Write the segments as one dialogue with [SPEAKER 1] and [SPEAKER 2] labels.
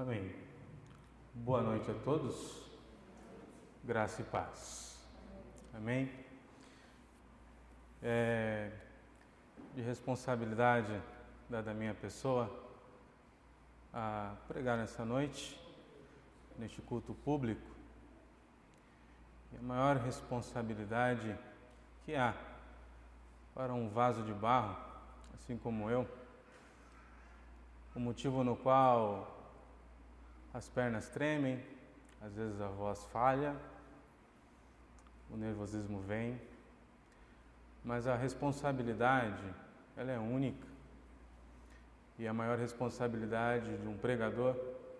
[SPEAKER 1] Amém. Boa noite a todos. Graça e paz. Amém. É de responsabilidade da minha pessoa a pregar nessa noite, neste culto público. E a maior responsabilidade que há para um vaso de barro, assim como eu, o motivo no qual as pernas tremem, às vezes a voz falha, o nervosismo vem, mas a responsabilidade, ela é única. E a maior responsabilidade de um pregador,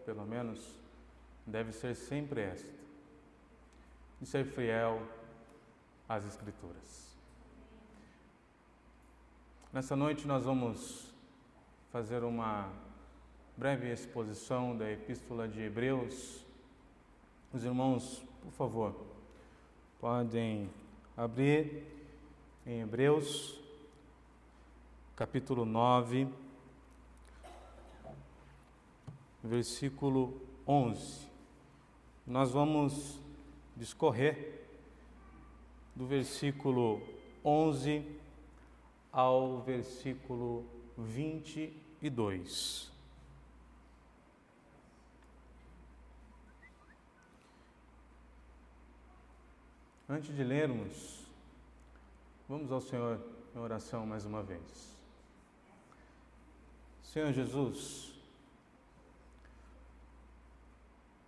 [SPEAKER 1] pelo menos, deve ser sempre esta: de ser fiel às Escrituras. Nessa noite nós vamos fazer uma breve exposição da Epístola de Hebreus. Os irmãos, por favor, podem abrir em Hebreus, capítulo 9, versículo 11. Nós vamos discorrer do versículo 11 ao versículo 22. Antes de lermos, vamos ao Senhor em oração mais uma vez. Senhor Jesus,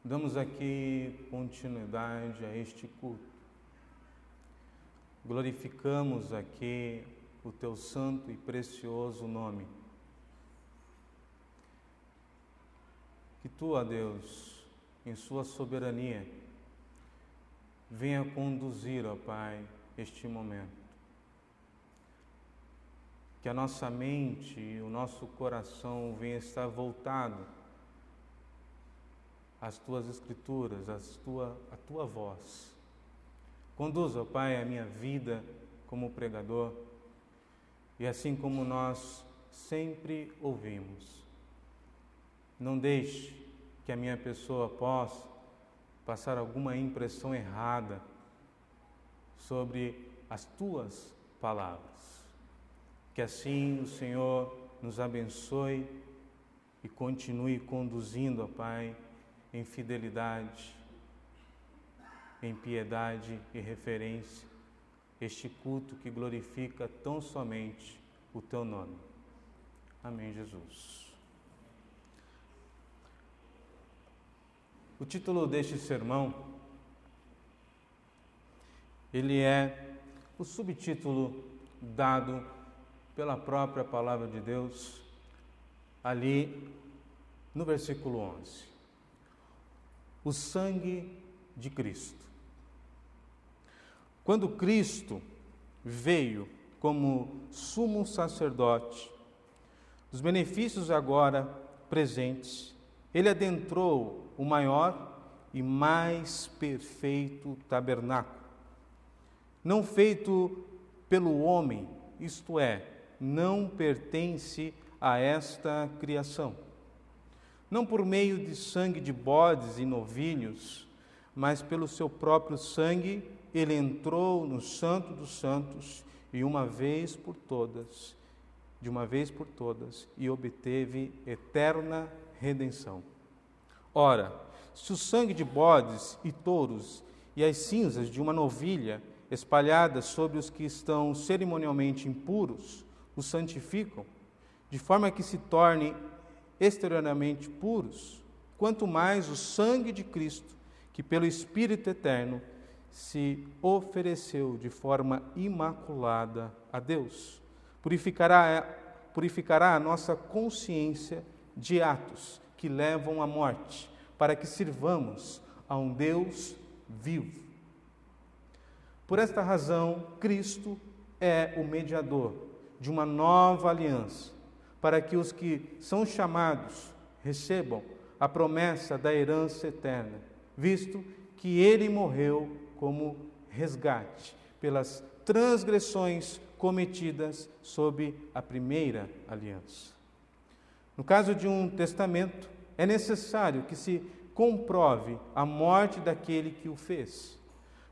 [SPEAKER 1] damos aqui continuidade a este culto. Glorificamos aqui o teu santo e precioso nome. Que tu, ó Deus, em sua soberania, venha conduzir, ó Pai, este momento. Que a nossa mente o nosso coração venha estar voltado às tuas escrituras, às tua, à tua voz. Conduza, ó Pai, a minha vida como pregador e assim como nós sempre ouvimos. Não deixe que a minha pessoa possa passar alguma impressão errada sobre as tuas palavras. Que assim o Senhor nos abençoe e continue conduzindo, ó Pai, em fidelidade, em piedade e referência, este culto que glorifica tão somente o Teu nome. Amém, Jesus. O título deste sermão ele é o subtítulo dado pela própria palavra de Deus ali no versículo 11. O sangue de Cristo. Quando Cristo veio como sumo sacerdote, os benefícios agora presentes, ele adentrou o maior e mais perfeito tabernáculo, não feito pelo homem, isto é, não pertence a esta criação. Não por meio de sangue de bodes e novilhos, mas pelo seu próprio sangue, ele entrou no Santo dos Santos e uma vez por todas, de uma vez por todas, e obteve eterna redenção. Ora, se o sangue de bodes e touros e as cinzas de uma novilha espalhadas sobre os que estão cerimonialmente impuros os santificam, de forma que se tornem exteriormente puros, quanto mais o sangue de Cristo, que pelo Espírito eterno se ofereceu de forma imaculada a Deus, purificará, purificará a nossa consciência de atos que levam à morte, para que sirvamos a um Deus vivo. Por esta razão, Cristo é o mediador de uma nova aliança, para que os que são chamados recebam a promessa da herança eterna, visto que ele morreu como resgate pelas transgressões cometidas sob a primeira aliança. No caso de um testamento, é necessário que se comprove a morte daquele que o fez.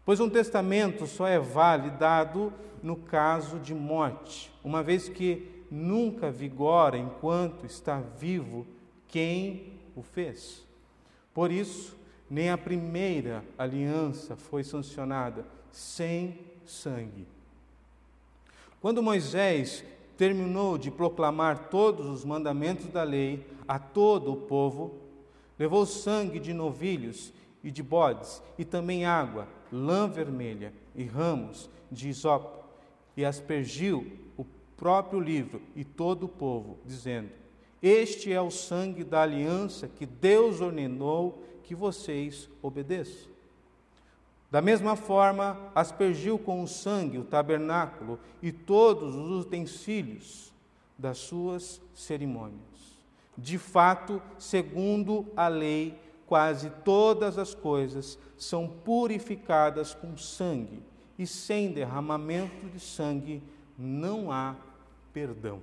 [SPEAKER 1] Pois um testamento só é validado no caso de morte, uma vez que nunca vigora enquanto está vivo quem o fez. Por isso, nem a primeira aliança foi sancionada sem sangue. Quando Moisés terminou de proclamar todos os mandamentos da lei a todo o povo, levou sangue de novilhos e de bodes, e também água, lã vermelha e ramos de isopo, e aspergiu o próprio livro e todo o povo, dizendo: Este é o sangue da aliança que Deus ordenou que vocês obedeçam. Da mesma forma, aspergiu com o sangue o tabernáculo e todos os utensílios das suas cerimônias. De fato, segundo a lei, quase todas as coisas são purificadas com sangue, e sem derramamento de sangue não há perdão.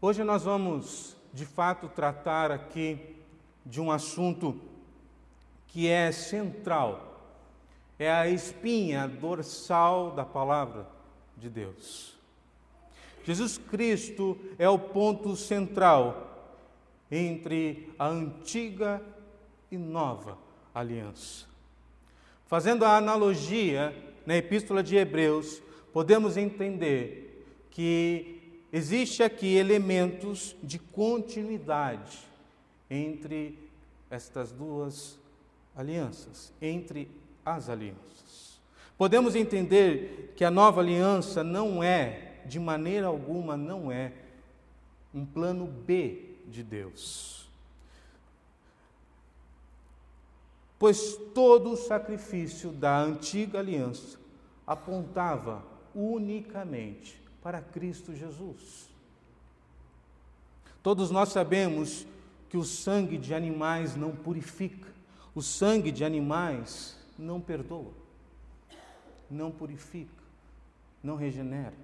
[SPEAKER 1] Hoje nós vamos, de fato, tratar aqui de um assunto que é central, é a espinha dorsal da palavra de Deus. Jesus Cristo é o ponto central entre a antiga e nova aliança. Fazendo a analogia na Epístola de Hebreus, podemos entender que existe aqui elementos de continuidade entre estas duas alianças, entre as alianças. Podemos entender que a nova aliança não é, de maneira alguma, não é um plano B de Deus. Pois todo o sacrifício da antiga aliança apontava unicamente para Cristo Jesus. Todos nós sabemos que o sangue de animais não purifica, o sangue de animais não perdoa, não purifica, não regenera.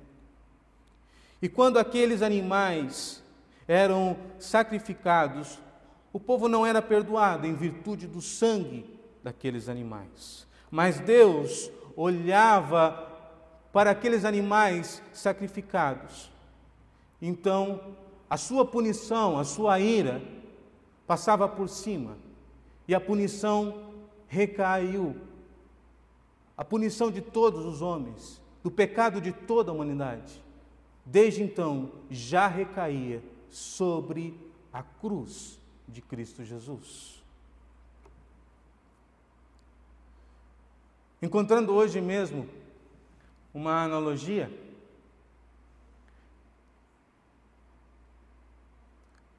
[SPEAKER 1] E quando aqueles animais eram sacrificados, o povo não era perdoado em virtude do sangue daqueles animais. Mas Deus olhava para aqueles animais sacrificados. Então, a sua punição, a sua ira, passava por cima e a punição recaiu. A punição de todos os homens, do pecado de toda a humanidade, desde então já recaía sobre a cruz de Cristo Jesus. Encontrando hoje mesmo uma analogia,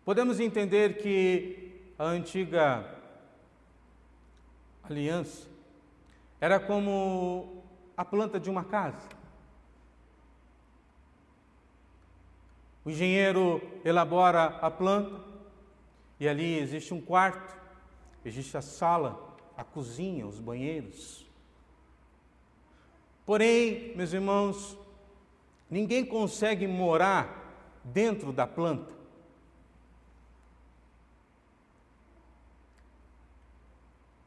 [SPEAKER 1] Podemos entender que a antiga aliança era como a planta de uma casa. O engenheiro elabora a planta e ali existe um quarto, existe a sala, a cozinha, os banheiros. Porém, meus irmãos, ninguém consegue morar dentro da planta.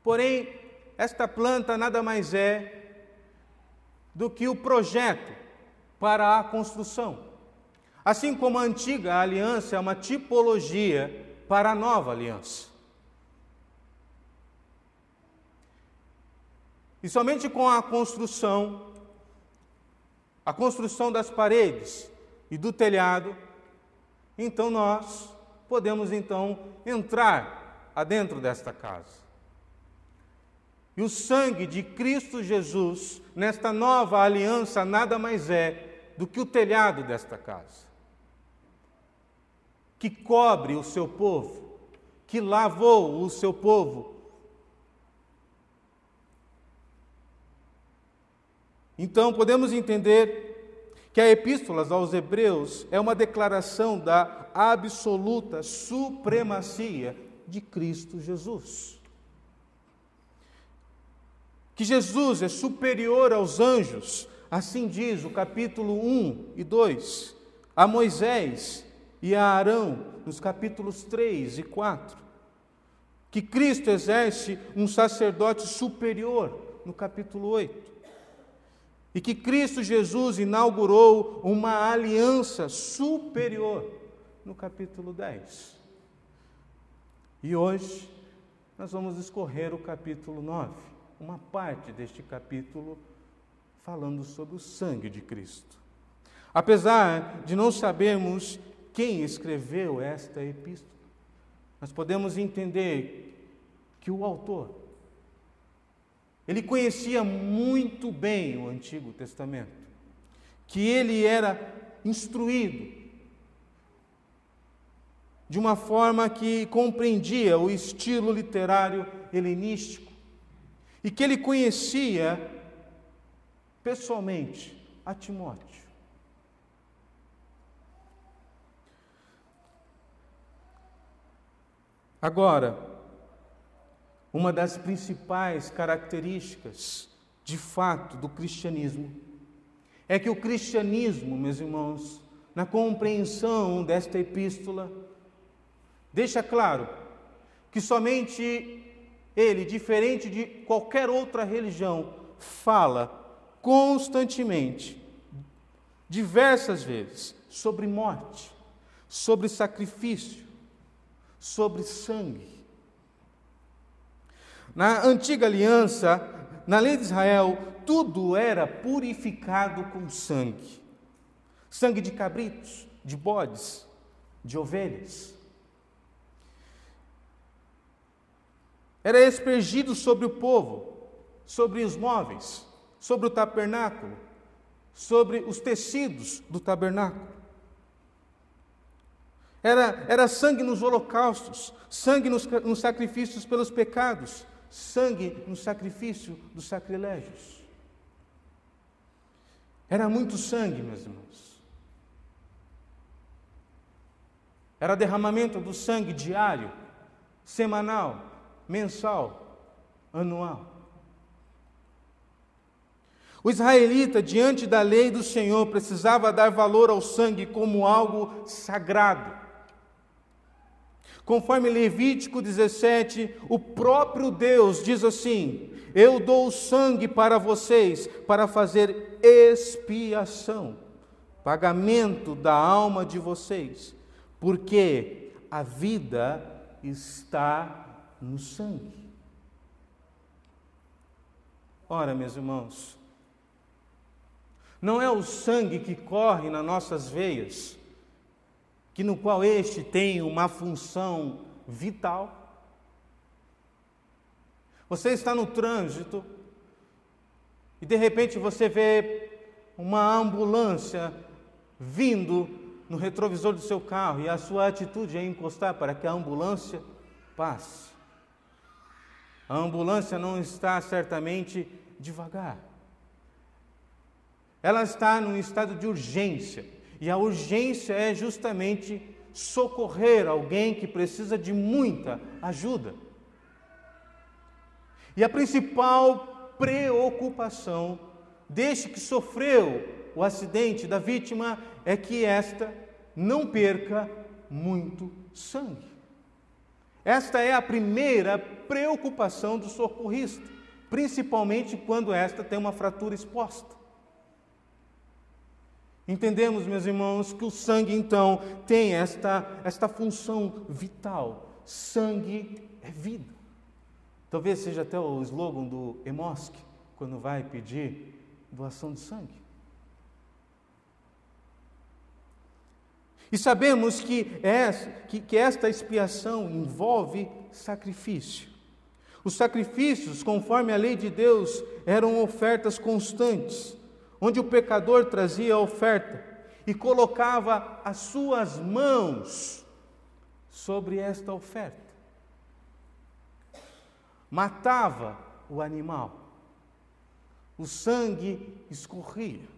[SPEAKER 1] Porém, esta planta nada mais é do que o projeto para a construção. Assim como a antiga aliança é uma tipologia para a nova aliança. E somente com a construção, a construção das paredes e do telhado, então nós podemos então entrar adentro desta casa. E o sangue de Cristo Jesus, nesta nova aliança, nada mais é do que o telhado desta casa, que cobre o seu povo, que lavou o seu povo. Então, podemos entender que a Epístola aos Hebreus é uma declaração da absoluta supremacia de Cristo Jesus que Jesus é superior aos anjos, assim diz o capítulo 1 e 2, a Moisés e a Arão, nos capítulos 3 e 4. Que Cristo exerce um sacerdote superior, no capítulo 8. E que Cristo Jesus inaugurou uma aliança superior, no capítulo 10. E hoje nós vamos escorrer o capítulo 9, uma parte deste capítulo falando sobre o sangue de Cristo. Apesar de não sabermos quem escreveu esta epístola, nós podemos entender que o autor ele conhecia muito bem o Antigo Testamento, que ele era instruído de uma forma que compreendia o estilo literário helenístico e que ele conhecia pessoalmente a Timóteo. Agora, uma das principais características, de fato, do cristianismo é que o cristianismo, meus irmãos, na compreensão desta epístola, deixa claro que somente ele, diferente de qualquer outra religião, fala constantemente, diversas vezes, sobre morte, sobre sacrifício, sobre sangue. Na antiga aliança, na lei de Israel, tudo era purificado com sangue. Sangue de cabritos, de bodes, de ovelhas. Era espergido sobre o povo, sobre os móveis, sobre o tabernáculo, sobre os tecidos do tabernáculo. Era, era sangue nos holocaustos, sangue nos, nos sacrifícios pelos pecados, sangue no sacrifício dos sacrilégios. Era muito sangue, meus irmãos. Era derramamento do sangue diário, semanal, mensal, anual. O israelita, diante da lei do Senhor, precisava dar valor ao sangue como algo sagrado. Conforme Levítico 17, o próprio Deus diz assim: Eu dou sangue para vocês para fazer expiação, pagamento da alma de vocês, porque a vida está no sangue. Ora, meus irmãos, não é o sangue que corre nas nossas veias que no qual este tem uma função vital. Você está no trânsito e de repente você vê uma ambulância vindo no retrovisor do seu carro e a sua atitude é encostar para que a ambulância passe. A ambulância não está certamente devagar. Ela está num estado de urgência. E a urgência é justamente socorrer alguém que precisa de muita ajuda. E a principal preocupação deste que sofreu o acidente da vítima é que esta não perca muito sangue. Esta é a primeira preocupação do socorrista, principalmente quando esta tem uma fratura exposta. Entendemos, meus irmãos, que o sangue então tem esta, esta função vital. Sangue é vida. Talvez seja até o slogan do EMOSC, quando vai pedir doação de sangue. E sabemos que, essa, que, que esta expiação envolve sacrifício. Os sacrifícios, conforme a lei de Deus, eram ofertas constantes onde o pecador trazia a oferta e colocava as suas mãos sobre esta oferta. Matava o animal, o sangue escorria,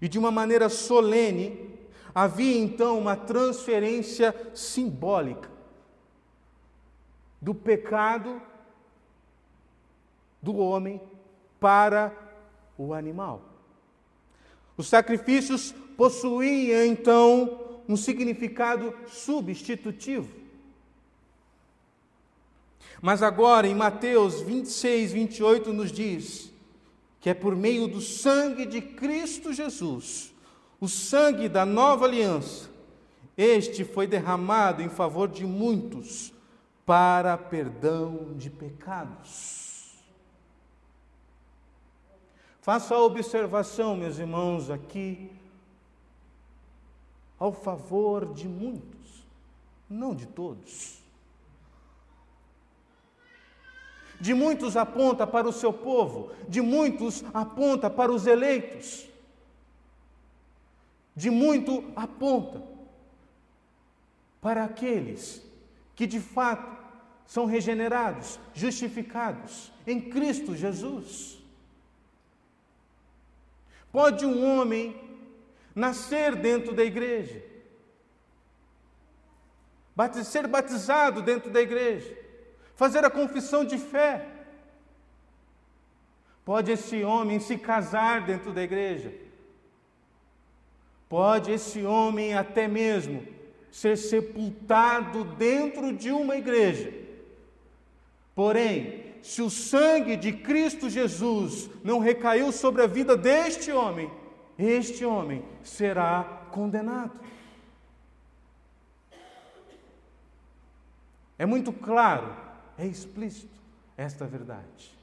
[SPEAKER 1] e de uma maneira solene havia então uma transferência simbólica do pecado do homem para o animal. Os sacrifícios possuía então um significado substitutivo. Mas agora, em Mateus 26, 28, nos diz que é por meio do sangue de Cristo Jesus, o sangue da nova aliança, este foi derramado em favor de muitos para perdão de pecados. Faço a observação, meus irmãos, aqui, ao favor de muitos, não de todos. De muitos aponta para o seu povo, de muitos aponta para os eleitos, de muito aponta para aqueles que de fato são regenerados, justificados em Cristo Jesus. Pode um homem nascer dentro da igreja, ser batizado dentro da igreja, fazer a confissão de fé. Pode esse homem se casar dentro da igreja. Pode esse homem até mesmo ser sepultado dentro de uma igreja. Porém, se o sangue de Cristo Jesus não recaiu sobre a vida deste homem, este homem será condenado. É muito claro, é explícito esta verdade.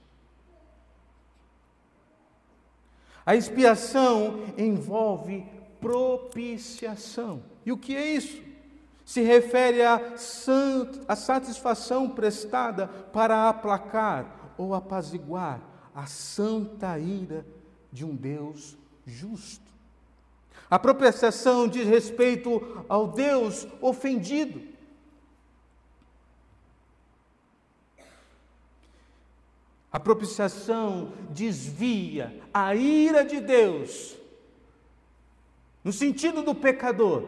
[SPEAKER 1] A expiação envolve propiciação. E o que é isso? se refere à, satisfação prestada para aplacar ou apaziguar a santa ira de um Deus justo. A propiciação diz respeito ao Deus ofendido. A propiciação desvia a ira de Deus, no sentido do pecador,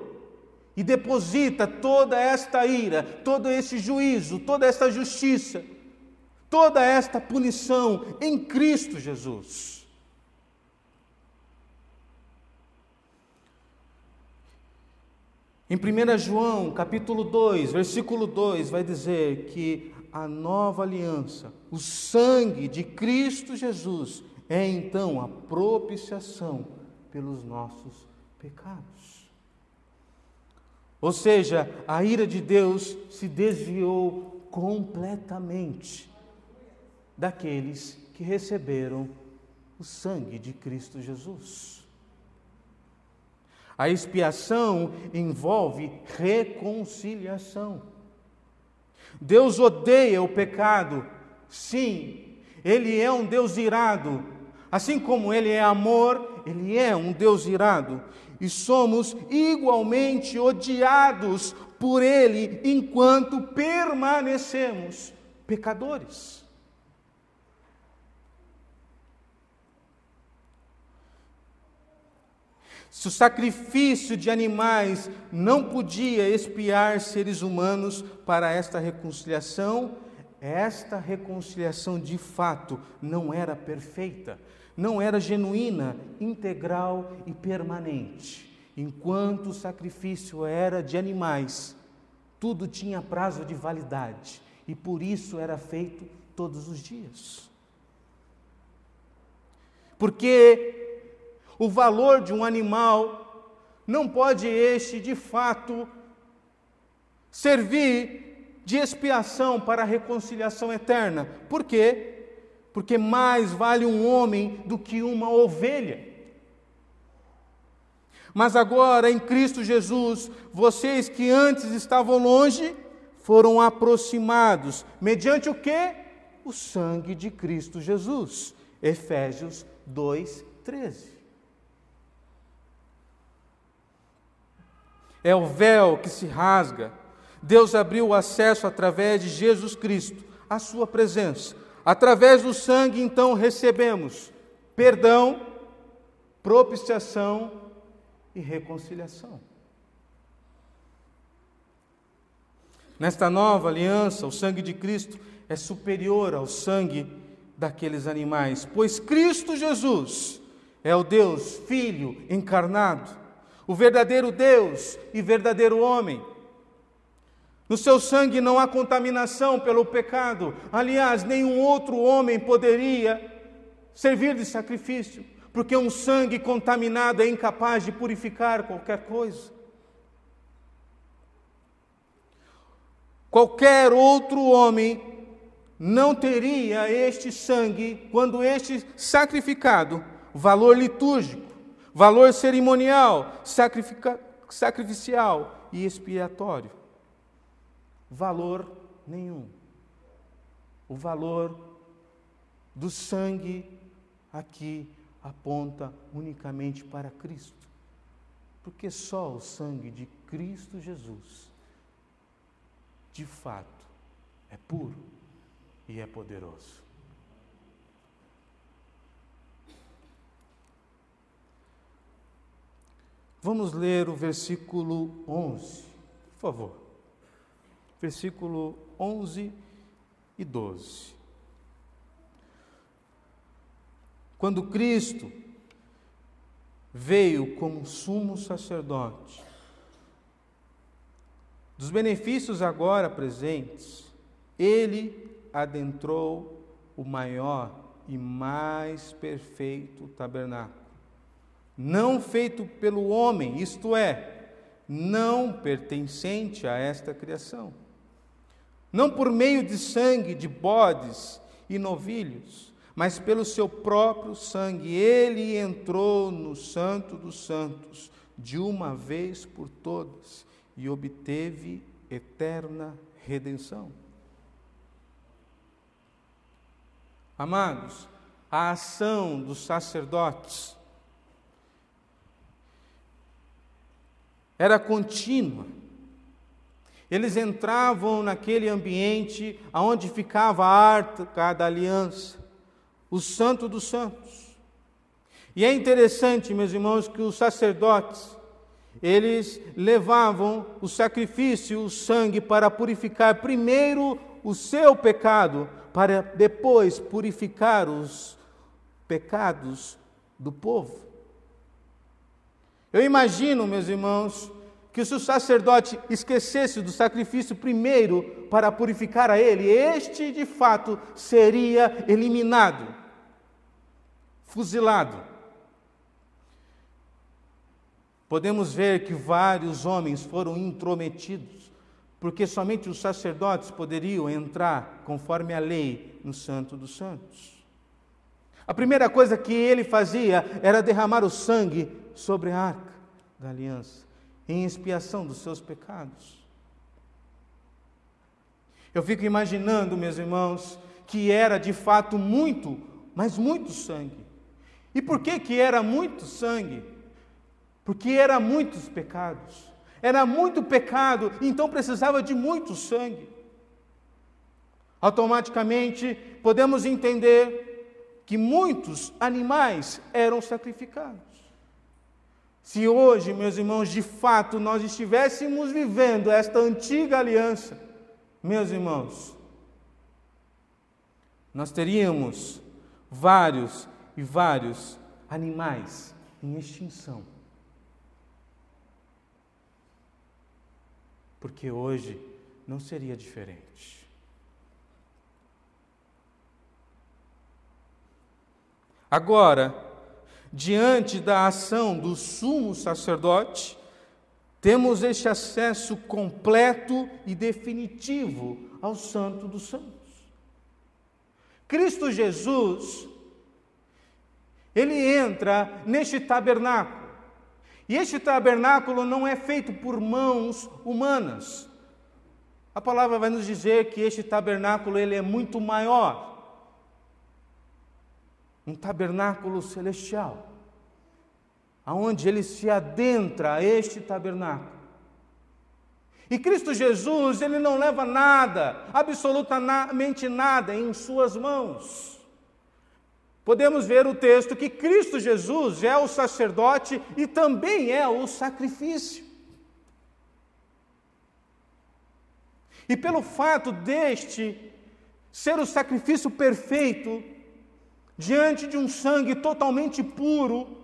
[SPEAKER 1] e deposita toda esta ira, todo esse juízo, toda esta justiça, toda esta punição em Cristo Jesus. Em 1 João, capítulo 2, versículo 2, vai dizer que a nova aliança, o sangue de Cristo Jesus, é então a propiciação pelos nossos pecados. Ou seja, a ira de Deus se desviou completamente daqueles que receberam o sangue de Cristo Jesus. A expiação envolve reconciliação. Deus odeia o pecado, sim, Ele é um Deus irado. Assim como Ele é amor, Ele é um Deus irado e somos igualmente odiados por Ele enquanto permanecemos pecadores. Se o sacrifício de animais não podia expiar seres humanos para esta reconciliação, esta reconciliação de fato não era perfeita não era genuína, integral e permanente. Enquanto o sacrifício era de animais, tudo tinha prazo de validade e por isso era feito todos os dias. Porque o valor de um animal não pode este, de fato, servir de expiação para a reconciliação eterna. Por quê? Porque mais vale um homem do que uma ovelha. Mas agora, em Cristo Jesus, vocês que antes estavam longe, foram aproximados, mediante o que? O sangue de Cristo Jesus. Efésios 2, 13. É o véu que se rasga. Deus abriu o acesso através de Jesus Cristo, à sua presença Através do sangue, então, recebemos perdão, propiciação e reconciliação. Nesta nova aliança, o sangue de Cristo é superior ao sangue daqueles animais, pois Cristo Jesus é o Deus Filho encarnado, o verdadeiro Deus e verdadeiro homem. No seu sangue não há contaminação pelo pecado. Aliás, nenhum outro homem poderia servir de sacrifício, porque um sangue contaminado é incapaz de purificar qualquer coisa. Qualquer outro homem não teria este sangue, quando este sacrificado, valor litúrgico, valor cerimonial, sacrificial e expiatório. Valor nenhum. O valor do sangue aqui aponta unicamente para Cristo. Porque só o sangue de Cristo Jesus de fato, é puro e é poderoso. Vamos ler o versículo 11, por favor. Versículo 11 e 12. Quando Cristo veio como sumo sacerdote, dos benefícios agora presentes, ele adentrou o maior e mais perfeito tabernáculo, não feito pelo homem, isto é, não pertencente a esta criação. Não por meio de sangue de bodes e novilhos, mas pelo seu próprio sangue, ele entrou no Santo dos Santos, de uma vez por todas e obteve eterna redenção. Amados, a ação dos sacerdotes era contínua. Eles entravam naquele ambiente onde ficava a arca da aliança, o santo dos santos. E é interessante, meus irmãos, que os sacerdotes eles levavam o sacrifício, o sangue, para purificar primeiro o seu pecado, para depois purificar os pecados do povo. Eu imagino, meus irmãos, que se o sacerdote esquecesse do sacrifício primeiro para purificar a ele, este de fato seria eliminado, fuzilado podemos ver que vários homens foram intrometidos, porque somente os sacerdotes poderiam entrar, conforme a lei, no Santo dos Santos. A primeira coisa que ele fazia era derramar o sangue sobre a arca da aliança, em expiação dos seus pecados. Eu fico imaginando, meus irmãos, que era de fato muito, mas muito sangue. E por que que era muito sangue? porque era muitos pecados, era muito pecado, então precisava de muito sangue. Automaticamente podemos entender que muitos animais eram sacrificados. Se hoje, meus irmãos, de fato nós estivéssemos vivendo esta antiga aliança, meus irmãos, nós teríamos vários e vários animais em extinção. porque hoje não seria diferente. Agora, diante da ação do sumo sacerdote, temos este acesso completo e definitivo ao Santo dos Santos. Cristo Jesus, ele entra neste tabernáculo e este tabernáculo não é feito por mãos humanas. A palavra vai nos dizer que este tabernáculo ele é muito maior. Um tabernáculo celestial. Aonde ele se adentra a este tabernáculo. E Cristo Jesus, ele não leva nada, absolutamente nada em suas mãos podemos ver o texto que Cristo Jesus é o sacerdote e também é o sacrifício. E pelo fato deste ser o sacrifício perfeito, diante de um sangue totalmente puro,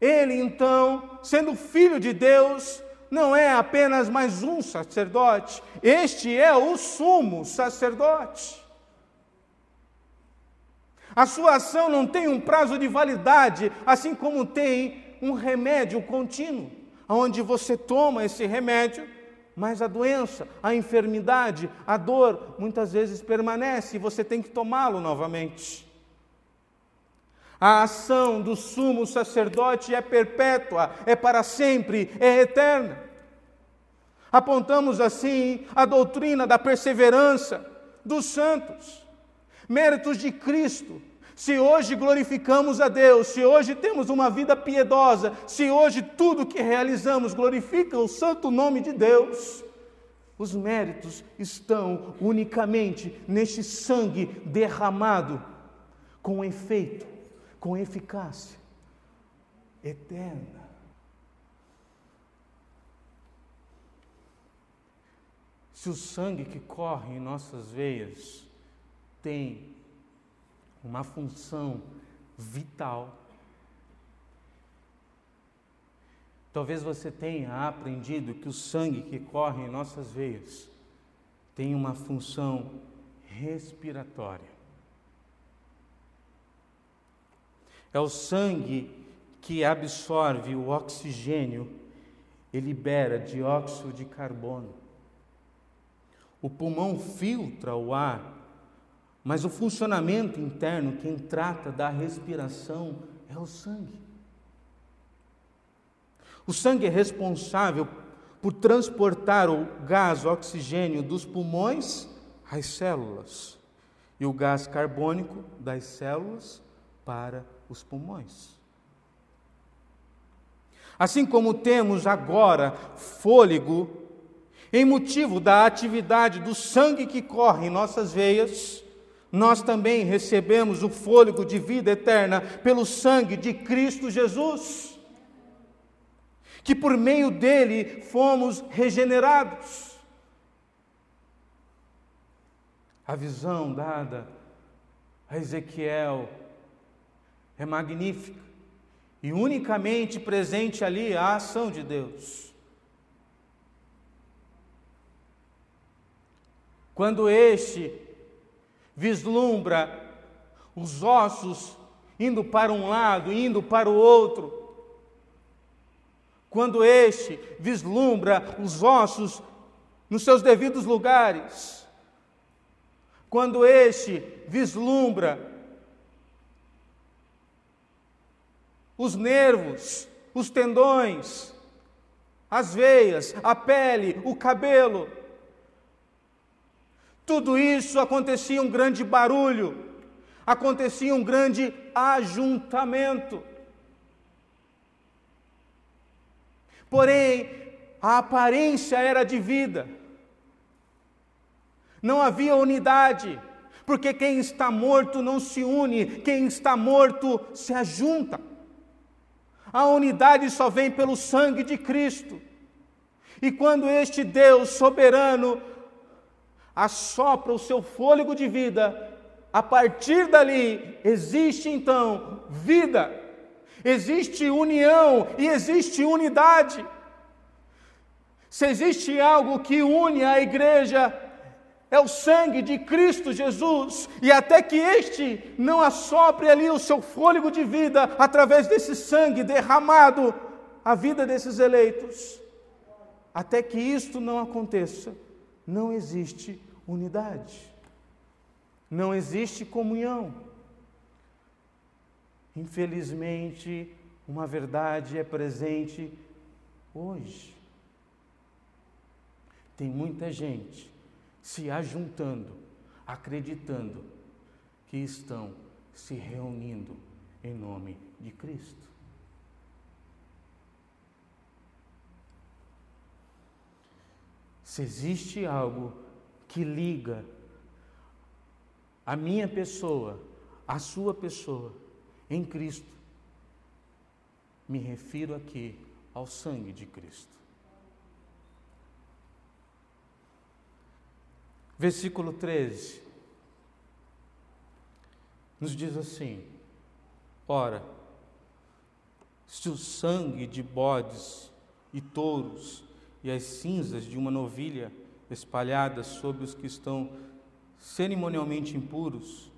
[SPEAKER 1] Ele, então, sendo filho de Deus, não é apenas mais um sacerdote, este é o sumo sacerdote. A sua ação não tem um prazo de validade, assim como tem um remédio contínuo, onde você toma esse remédio, mas a doença, a enfermidade, a dor, muitas vezes permanece e você tem que tomá-lo novamente. A ação do sumo sacerdote é perpétua, é para sempre, é eterna. Apontamos assim a doutrina da perseverança dos santos, méritos de Cristo. Se hoje glorificamos a Deus, se hoje temos uma vida piedosa, se hoje tudo que realizamos glorifica o santo nome de Deus, os méritos estão unicamente neste sangue derramado com efeito com eficácia eterna. Se o sangue que corre em nossas veias tem uma função vital, talvez você tenha aprendido que o sangue que corre em nossas veias tem uma função respiratória. É o sangue que absorve o oxigênio e libera dióxido de carbono. O pulmão filtra o ar, mas o funcionamento interno, quem trata da respiração, é o sangue. O sangue é responsável por transportar o gás o oxigênio dos pulmões às células e o gás carbônico das células para os pulmões. Assim como temos agora fôlego, em motivo da atividade do sangue que corre em nossas veias, nós também recebemos o fôlego de vida eterna pelo sangue de Cristo Jesus, que por meio dele fomos regenerados. A visão dada a Ezequiel é magnífica e unicamente presente ali a ação de Deus. Quando este vislumbra os ossos indo para um lado, indo para o outro, quando este vislumbra os ossos nos seus devidos lugares, quando este vislumbra os nervos, os tendões, as veias, a pele, o cabelo. Tudo isso acontecia um grande barulho, acontecia um grande ajuntamento. Porém, a aparência era de vida. Não havia unidade, porque quem está morto não se une, quem está morto se ajunta. A unidade só vem pelo sangue de Cristo. E quando este Deus soberano assopra o seu fôlego de vida, a partir dali existe então vida, existe união e existe unidade. Se existe algo que une a igreja, é o sangue de Cristo Jesus, e até que este não assopre ali o seu fôlego de vida através desse sangue derramado, a vida desses eleitos, até que isto não aconteça, não existe unidade, não existe comunhão. Infelizmente, uma verdade é presente hoje. Tem muita gente se ajuntando, acreditando que estão se reunindo em nome de Cristo. Se existe algo que liga a minha pessoa, a sua pessoa em Cristo, me refiro aqui ao sangue de Cristo. Versículo 13 nos diz assim: Ora, se o sangue de bodes e touros e as cinzas de uma novilha espalhadas sobre os que estão cerimonialmente impuros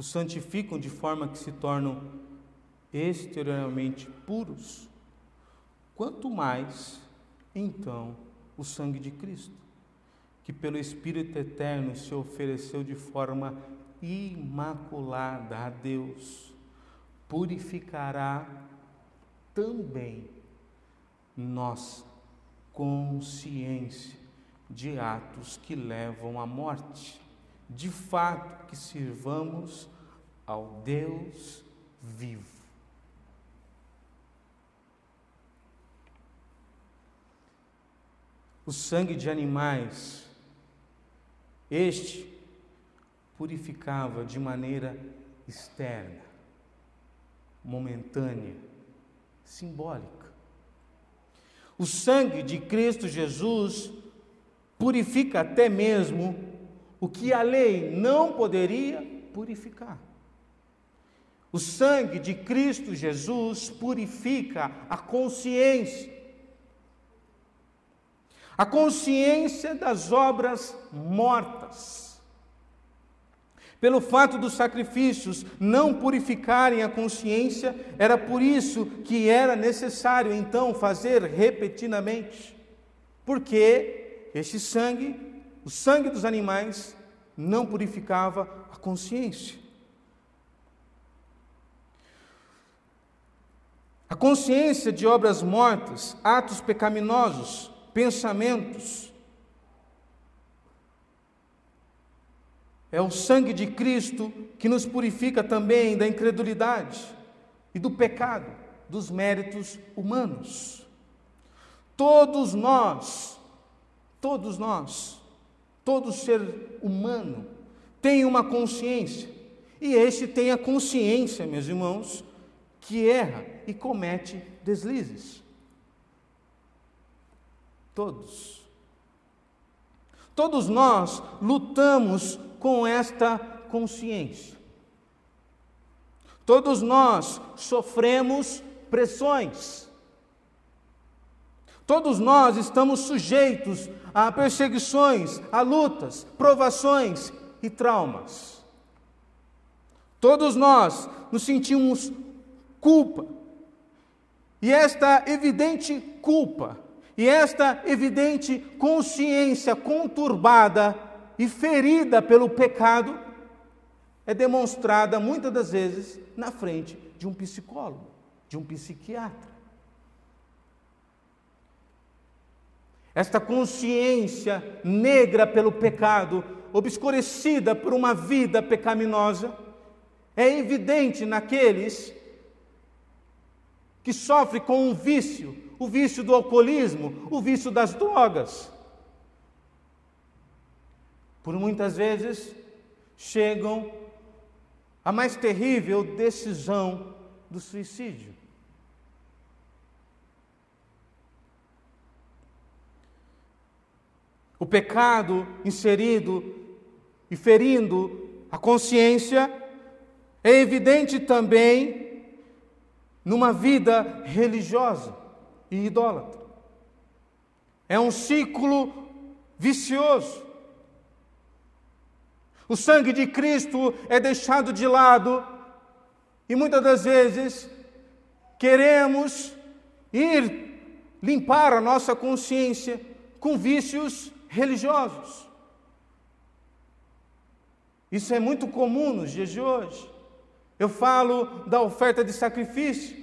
[SPEAKER 1] os santificam de forma que se tornam exteriormente puros, quanto mais, então, o sangue de Cristo, que pelo Espírito Eterno se ofereceu de forma imaculada a Deus, purificará também nossa consciência de atos que levam à morte, de fato que sirvamos ao Deus vivo. O sangue de animais, este purificava de maneira externa, momentânea, simbólica. O sangue de Cristo Jesus purifica até mesmo o que a lei não poderia purificar. O sangue de Cristo Jesus purifica a consciência. A consciência das obras mortas. Pelo fato dos sacrifícios não purificarem a consciência, era por isso que era necessário então fazer repetidamente. Porque este sangue, o sangue dos animais, não purificava a consciência. A consciência de obras mortas, atos pecaminosos, pensamentos, É o sangue de Cristo que nos purifica também da incredulidade e do pecado, dos méritos humanos. Todos nós, todos nós, todo ser humano tem uma consciência, e este tem a consciência, meus irmãos, que erra e comete deslizes. Todos. Todos nós lutamos com esta consciência. Todos nós sofremos pressões. Todos nós estamos sujeitos a perseguições, a lutas, provações e traumas. Todos nós nos sentimos culpa. E esta evidente culpa, e esta evidente consciência conturbada e ferida pelo pecado é demonstrada muitas das vezes na frente de um psicólogo, de um psiquiatra. Esta consciência negra pelo pecado, obscurecida por uma vida pecaminosa, é evidente naqueles que sofrem com um vício, o vício do alcoolismo, o vício das drogas por muitas vezes chegam à mais terrível decisão do suicídio. O pecado inserido e ferindo a consciência é evidente também numa vida religiosa e idólatra. É um ciclo vicioso. O sangue de Cristo é deixado de lado e muitas das vezes queremos ir limpar a nossa consciência com vícios religiosos. Isso é muito comum nos dias de hoje. Eu falo da oferta de sacrifício,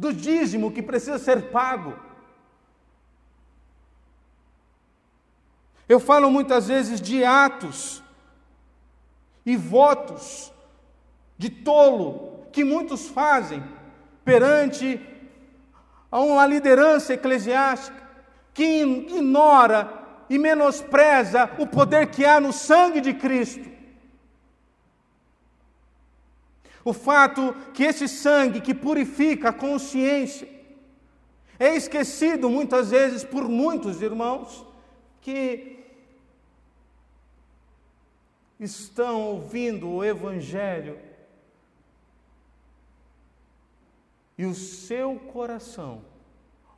[SPEAKER 1] do dízimo que precisa ser pago. Eu falo muitas vezes de atos e votos de tolo que muitos fazem perante a uma liderança eclesiástica que ignora e menospreza o poder que há no sangue de Cristo. O fato que esse sangue que purifica a consciência é esquecido muitas vezes por muitos irmãos que estão ouvindo o Evangelho e o seu coração,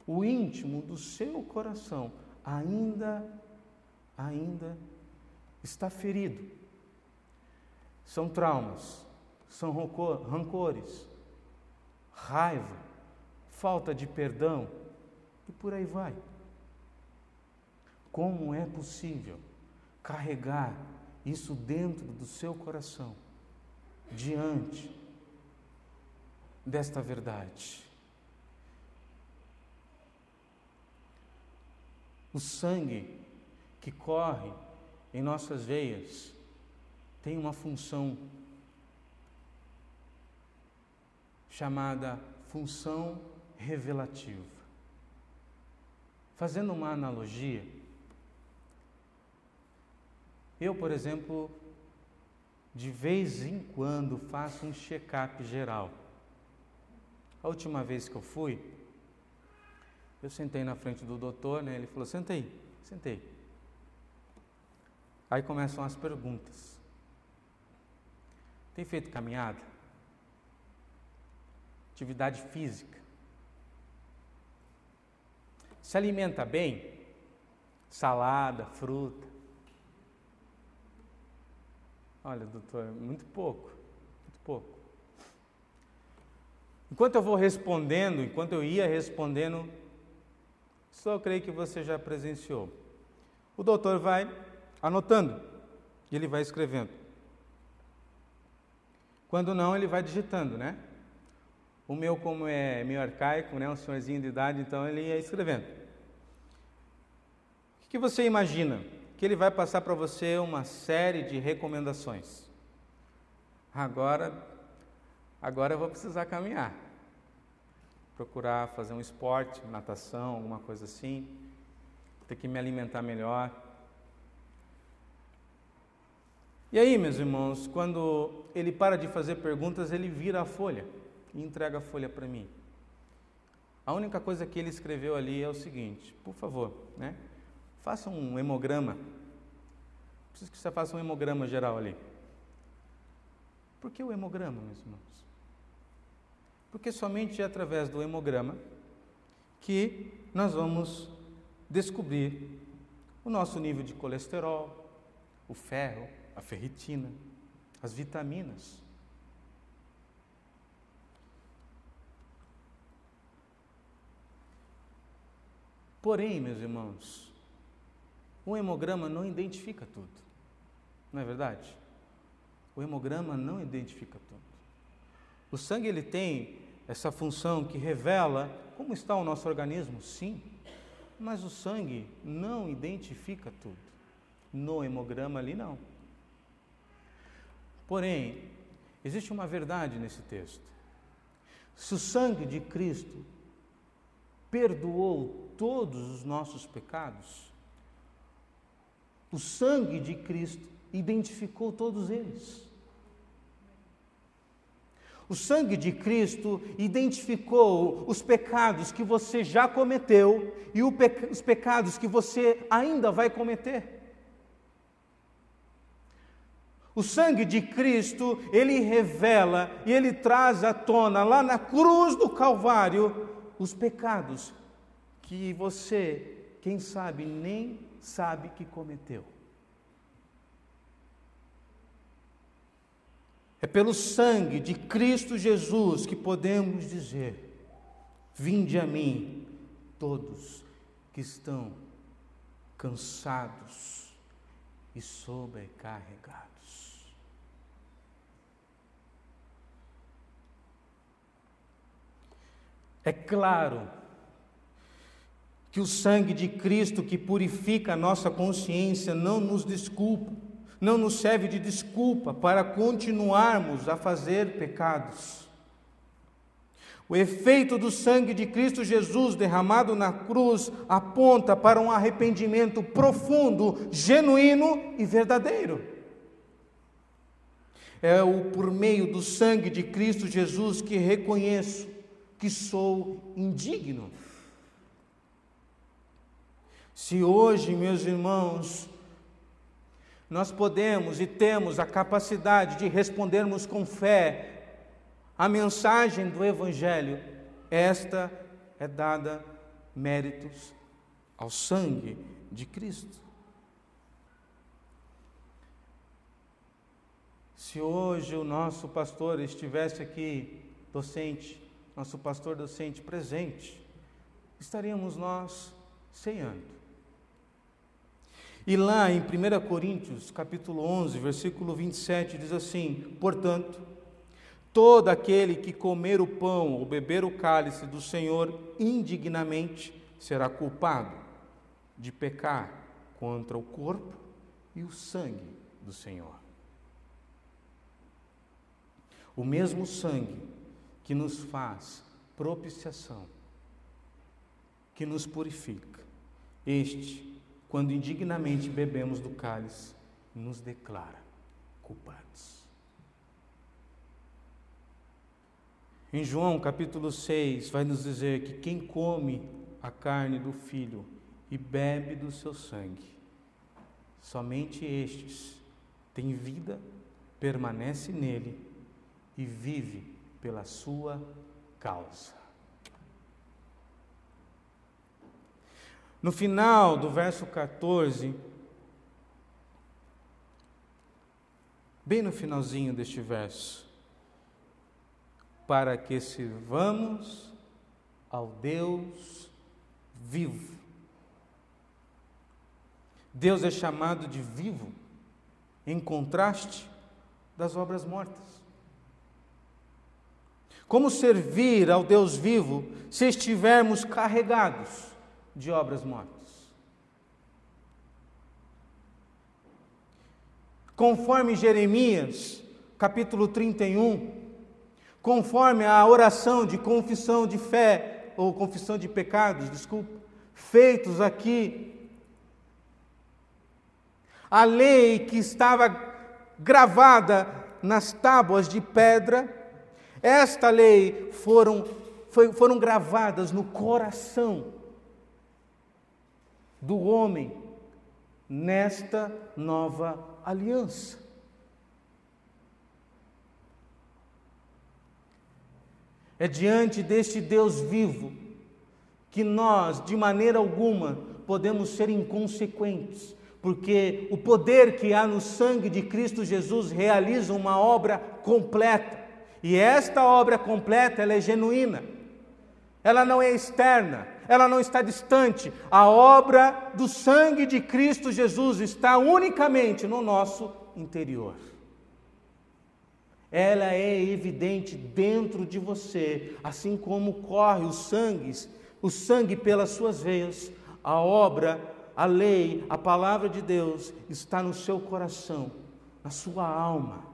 [SPEAKER 1] o íntimo do seu coração, ainda, ainda está ferido. São traumas, são rancores, raiva, falta de perdão e por aí vai. Como é possível carregar isso dentro do seu coração, diante desta verdade? O sangue que corre em nossas veias tem uma função chamada função revelativa. Fazendo uma analogia, eu, por exemplo, de vez em quando faço um check-up geral. A última vez que eu fui, eu sentei na frente do doutor, né? Ele falou: "Senta aí". Sentei. Aí começam as perguntas. Tem feito caminhada? Atividade física? Se alimenta bem? Salada, fruta? Olha, doutor, muito pouco, muito pouco. Enquanto eu vou respondendo, enquanto eu ia respondendo, só creio que você já presenciou. O doutor vai anotando e ele vai escrevendo. Quando não, ele vai digitando, né? O meu, como é meio arcaico, né? um senhorzinho de idade, então ele ia escrevendo. O que você imagina? Que ele vai passar para você uma série de recomendações. Agora, agora eu vou precisar caminhar. Procurar fazer um esporte, natação, alguma coisa assim. Ter que me alimentar melhor. E aí, meus irmãos, quando ele para de fazer perguntas, ele vira a folha e entrega a folha para mim. A única coisa que ele escreveu ali é o seguinte: por favor, né? Faça um hemograma. Preciso que você faça um hemograma geral ali. Por que o hemograma, meus irmãos? Porque somente é através do hemograma que nós vamos descobrir o nosso nível de colesterol, o ferro, a ferritina, as vitaminas. Porém, meus irmãos, o hemograma não identifica tudo. Não é verdade? O hemograma não identifica tudo. O sangue ele tem essa função que revela como está o nosso organismo, sim, mas o sangue não identifica tudo. No hemograma ali não. Porém, existe uma verdade nesse texto. Se o sangue de Cristo perdoou todos os nossos pecados, o sangue de Cristo identificou todos eles. O sangue de Cristo identificou os pecados que você já cometeu e os pecados que você ainda vai cometer. O sangue de Cristo, ele revela e ele traz à tona, lá na cruz do Calvário, os pecados que você, quem sabe, nem sabe que cometeu. É pelo sangue de Cristo Jesus que podemos dizer: Vinde a mim, todos que estão cansados e sobrecarregados. É claro que o sangue de Cristo que purifica a nossa consciência não nos desculpa, não nos serve de desculpa para continuarmos a fazer pecados. O efeito do sangue de Cristo Jesus derramado na cruz aponta para um arrependimento profundo, genuíno e verdadeiro. É o por meio do sangue de Cristo Jesus que reconheço que sou indigno. Se hoje, meus irmãos, nós podemos e temos a capacidade de respondermos com fé a mensagem do Evangelho, esta é dada méritos ao sangue de Cristo. Se hoje o nosso pastor estivesse aqui, docente, nosso pastor docente presente, estaríamos nós ceando. E lá em 1 Coríntios, capítulo 11, versículo 27, diz assim: Portanto, todo aquele que comer o pão ou beber o cálice do Senhor indignamente será culpado de pecar contra o corpo e o sangue do Senhor. O mesmo sangue que nos faz propiciação, que nos purifica, este quando indignamente bebemos do cálice, nos declara culpados. Em João capítulo 6, vai nos dizer que quem come a carne do filho e bebe do seu sangue, somente estes têm vida, permanece nele e vive pela sua causa. No final do verso 14, bem no finalzinho deste verso, para que sirvamos ao Deus vivo. Deus é chamado de vivo, em contraste das obras mortas. Como servir ao Deus vivo se estivermos carregados de obras mortas. Conforme Jeremias, capítulo 31, conforme a oração de confissão de fé, ou confissão de pecados, desculpa, feitos aqui, a lei que estava gravada nas tábuas de pedra, esta lei foram, foi, foram gravadas no coração do homem nesta nova aliança. É diante deste Deus vivo que nós, de maneira alguma, podemos ser inconsequentes, porque o poder que há no sangue de Cristo Jesus realiza uma obra completa, e esta obra completa ela é genuína, ela não é externa, ela não está distante. A obra do sangue de Cristo Jesus está unicamente no nosso interior. Ela é evidente dentro de você, assim como corre o sangue, o sangue pelas suas veias, a obra, a lei, a palavra de Deus está no seu coração, na sua alma.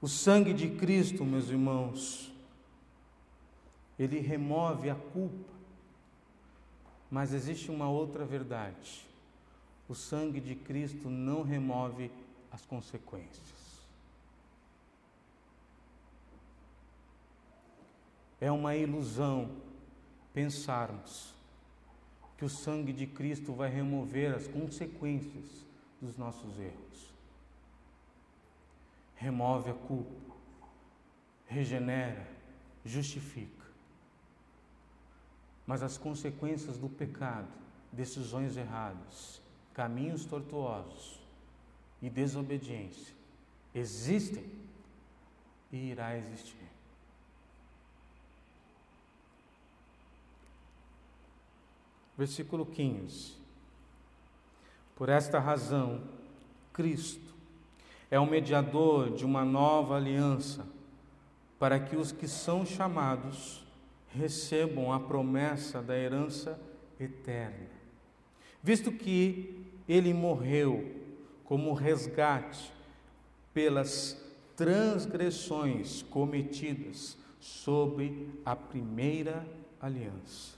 [SPEAKER 1] O sangue de Cristo, meus irmãos, ele remove a culpa. Mas existe uma outra verdade. O sangue de Cristo não remove as consequências. É uma ilusão pensarmos que o sangue de Cristo vai remover as consequências dos nossos erros remove a culpa, regenera, justifica. Mas as consequências do pecado, decisões erradas, caminhos tortuosos e desobediência existem e irá existir. Versículo 15. Por esta razão, Cristo é o mediador de uma nova aliança, para que os que são chamados recebam a promessa da herança eterna. Visto que ele morreu como resgate pelas transgressões cometidas sob a primeira aliança.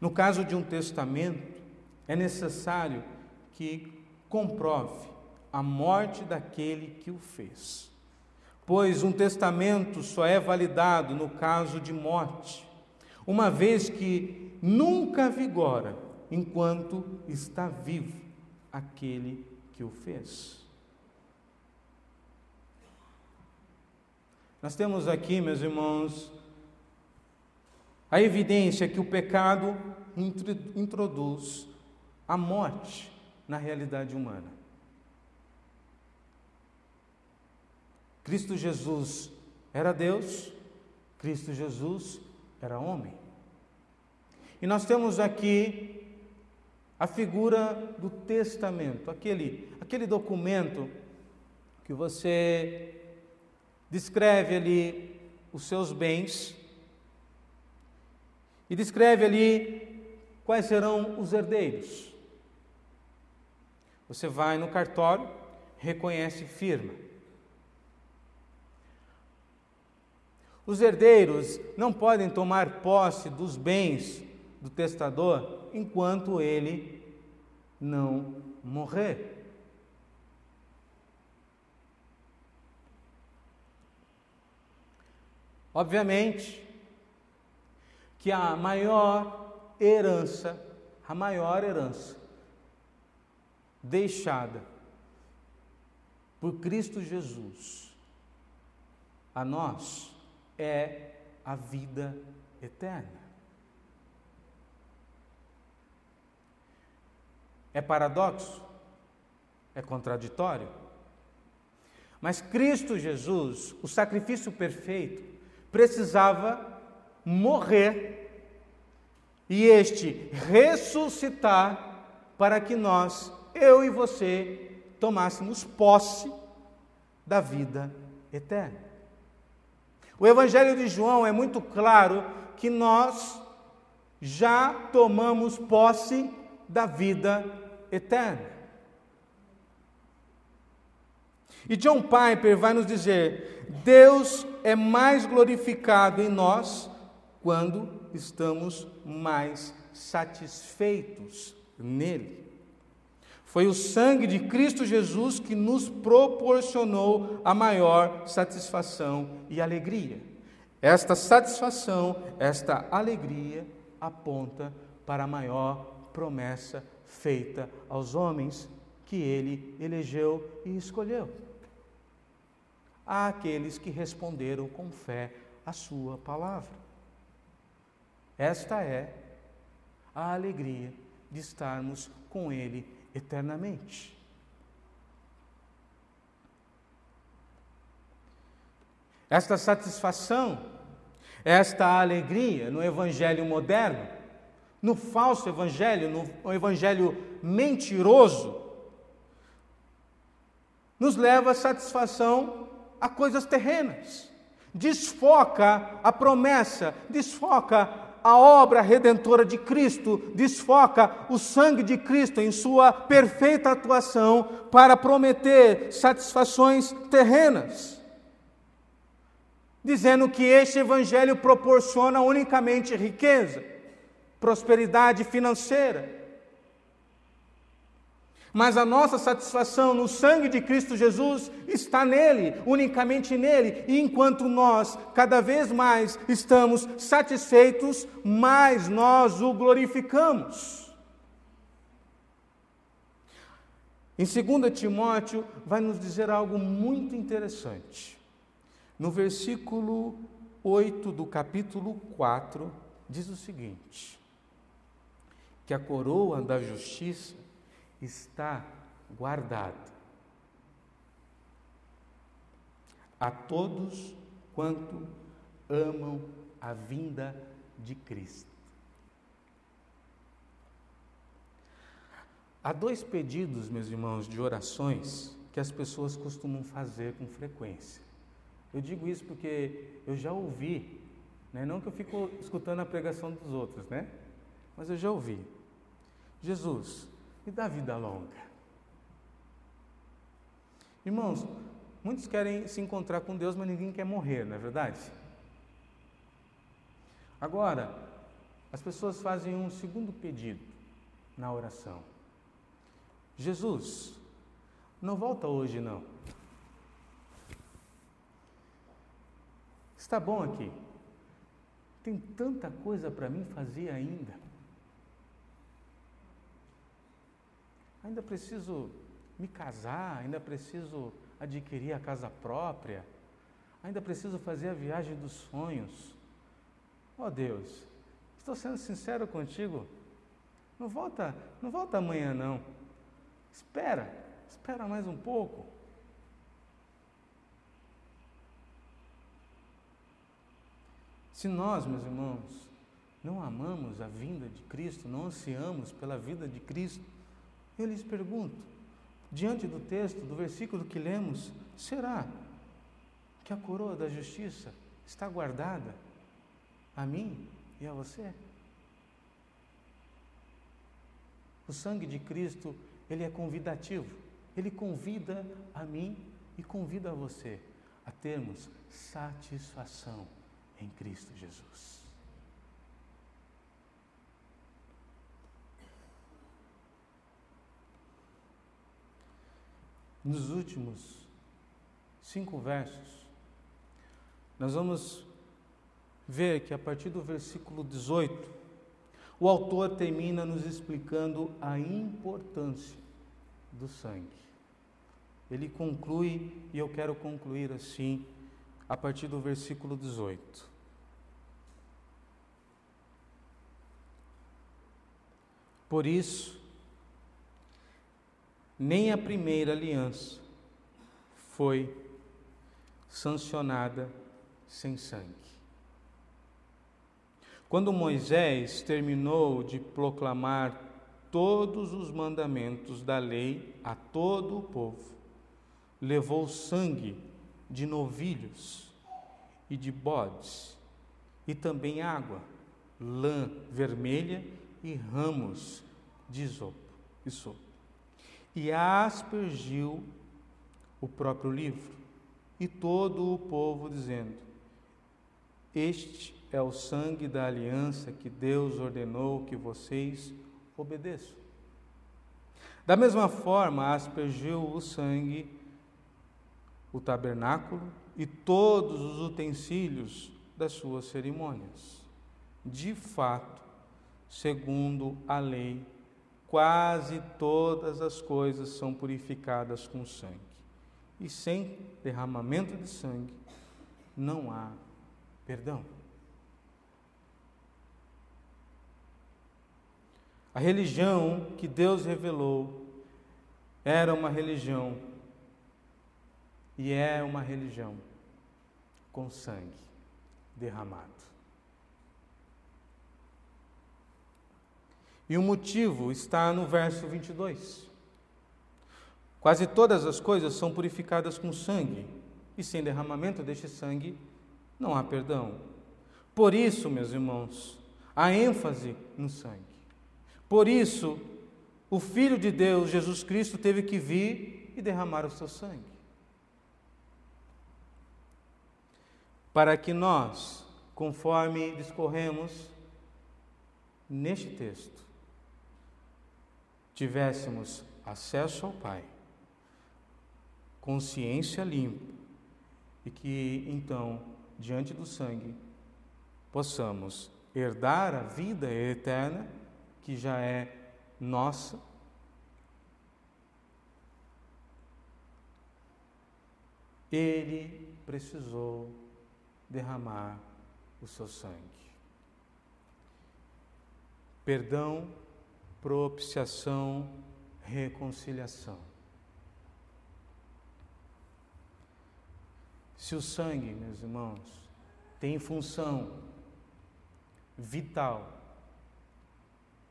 [SPEAKER 1] No caso de um testamento, é necessário que comprove a morte daquele que o fez. Pois um testamento só é validado no caso de morte, uma vez que nunca vigora enquanto está vivo aquele que o fez. Nós temos aqui, meus irmãos, a evidência que o pecado introduz a morte na realidade humana. Cristo Jesus era Deus, Cristo Jesus era homem. E nós temos aqui a figura do testamento, aquele, aquele documento que você descreve ali os seus bens e descreve ali quais serão os herdeiros. Você vai no cartório, reconhece firma. Os herdeiros não podem tomar posse dos bens do testador enquanto ele não morrer. Obviamente que a maior herança, a maior herança deixada por Cristo Jesus a nós é a vida eterna. É paradoxo? É contraditório? Mas Cristo Jesus, o sacrifício perfeito, precisava morrer e este ressuscitar para que nós, eu e você, tomássemos posse da vida eterna. O Evangelho de João é muito claro que nós já tomamos posse da vida eterna. E John Piper vai nos dizer: Deus é mais glorificado em nós quando estamos mais satisfeitos nele. Foi o sangue de Cristo Jesus que nos proporcionou a maior satisfação e alegria. Esta satisfação, esta alegria aponta para a maior promessa feita aos homens que ele elegeu e escolheu. Àqueles que responderam com fé a sua palavra. Esta é a alegria de estarmos com ele eternamente. Esta satisfação, esta alegria no evangelho moderno no falso evangelho, no evangelho mentiroso, nos leva a satisfação a coisas terrenas. Desfoca a promessa, desfoca a obra redentora de Cristo, desfoca o sangue de Cristo em sua perfeita atuação para prometer satisfações terrenas. Dizendo que este evangelho proporciona unicamente riqueza prosperidade financeira. Mas a nossa satisfação no sangue de Cristo Jesus está nele, unicamente nele, e enquanto nós cada vez mais estamos satisfeitos, mais nós o glorificamos. Em 2 Timóteo, vai nos dizer algo muito interessante. No versículo 8 do capítulo 4, diz o seguinte: que a coroa da justiça está guardada a todos quanto amam a vinda de Cristo. Há dois pedidos, meus irmãos, de orações que as pessoas costumam fazer com frequência. Eu digo isso porque eu já ouvi, né? não que eu fico escutando a pregação dos outros, né? Mas eu já ouvi. Jesus, me dá vida longa. Irmãos, muitos querem se encontrar com Deus, mas ninguém quer morrer, não é verdade? Agora, as pessoas fazem um segundo pedido na oração. Jesus, não volta hoje não. Está bom aqui. Tem tanta coisa para mim fazer ainda. Ainda preciso me casar, ainda preciso adquirir a casa própria, Ainda preciso fazer a viagem dos sonhos. Oh Deus, estou sendo sincero contigo. Não volta, não volta amanhã não. Espera, espera mais um pouco. Se nós, meus irmãos, não amamos a vinda de Cristo, não ansiamos pela vida de Cristo, eu lhes pergunto, diante do texto, do versículo que lemos, será que a coroa da justiça está guardada a mim e a você? O sangue de Cristo, ele é convidativo. Ele convida a mim e convida a você a termos satisfação em Cristo Jesus. Nos últimos cinco versos, nós vamos ver que a partir do versículo 18, o autor termina nos explicando a importância do sangue. Ele conclui, e eu quero concluir assim, a partir do versículo 18. Por isso, nem a primeira aliança foi sancionada sem sangue. Quando Moisés terminou de proclamar todos os mandamentos da lei a todo o povo, levou sangue de novilhos e de bodes, e também água, lã vermelha e ramos de isopo, isopo. E aspergiu o próprio livro e todo o povo, dizendo: Este é o sangue da aliança que Deus ordenou que vocês obedeçam. Da mesma forma, aspergiu o sangue, o tabernáculo e todos os utensílios das suas cerimônias. De fato, segundo a lei, quase todas as coisas são purificadas com sangue. E sem derramamento de sangue não há perdão. A religião que Deus revelou era uma religião e é uma religião com sangue derramado. E o motivo está no verso 22. Quase todas as coisas são purificadas com sangue, e sem derramamento deste sangue não há perdão. Por isso, meus irmãos, a ênfase no sangue. Por isso, o Filho de Deus, Jesus Cristo, teve que vir e derramar o seu sangue. Para que nós, conforme discorremos neste texto, tivéssemos acesso ao Pai consciência limpa e que então, diante do sangue, possamos herdar a vida eterna que já é nossa. Ele precisou derramar o seu sangue. Perdão, propiciação, reconciliação. Se o sangue, meus irmãos, tem função vital,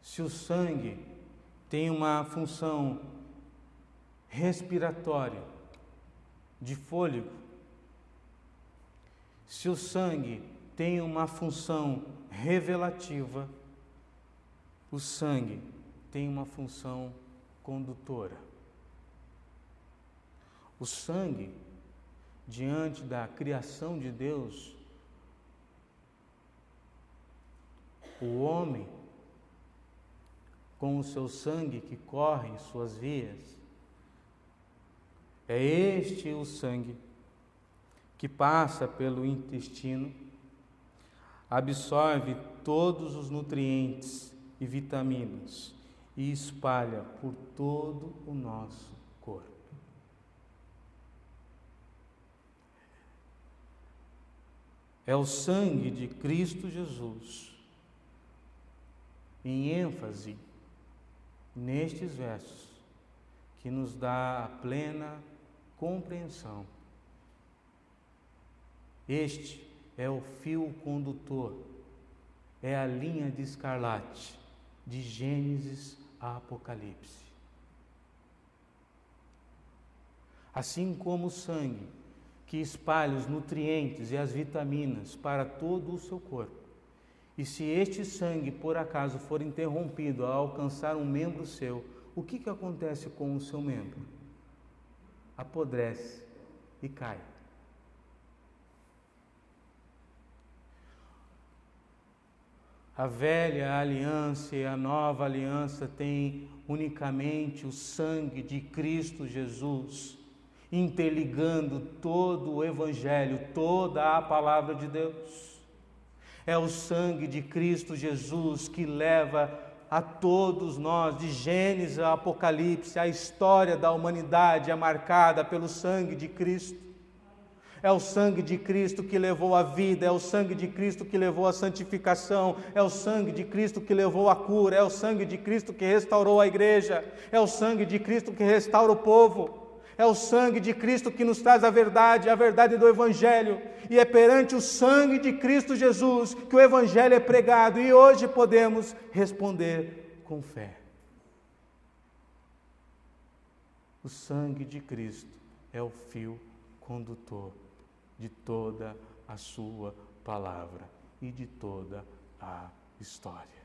[SPEAKER 1] se o sangue tem uma função respiratória, de fôlego, se o sangue tem uma função revelativa, o sangue tem uma função condutora. O sangue diante da criação de Deus, o homem, com o seu sangue que corre em suas vias, é este o sangue que passa pelo intestino, absorve todos os nutrientes e vitaminas e espalha por todo o nosso corpo. É o sangue de Cristo Jesus, em ênfase nestes versos, que nos dá a plena compreensão. Este é o fio condutor, é a linha de escarlate de Gênesis a Apocalipse. Assim como o sangue que espalha os nutrientes e as vitaminas para todo o seu corpo. E se este sangue por acaso for interrompido ao alcançar um membro seu, o que, que acontece com o seu membro? Apodrece e cai. A velha aliança e a nova aliança têm unicamente o sangue de Cristo Jesus, interligando todo o Evangelho, toda a palavra de Deus. É o sangue de Cristo Jesus que leva a todos nós, de Gênesis a Apocalipse, a história da humanidade é marcada pelo sangue de Cristo. É o sangue de Cristo que levou a vida, é o sangue de Cristo que levou a santificação, é o sangue de Cristo que levou a cura, é o sangue de Cristo que restaurou a igreja, é o sangue de Cristo que restaura o povo. É o sangue de Cristo que nos traz a verdade, a verdade do Evangelho. E é perante o sangue de Cristo Jesus que o Evangelho é pregado. E hoje podemos responder com fé. O sangue de Cristo é o fio condutor de toda a sua palavra e de toda a história.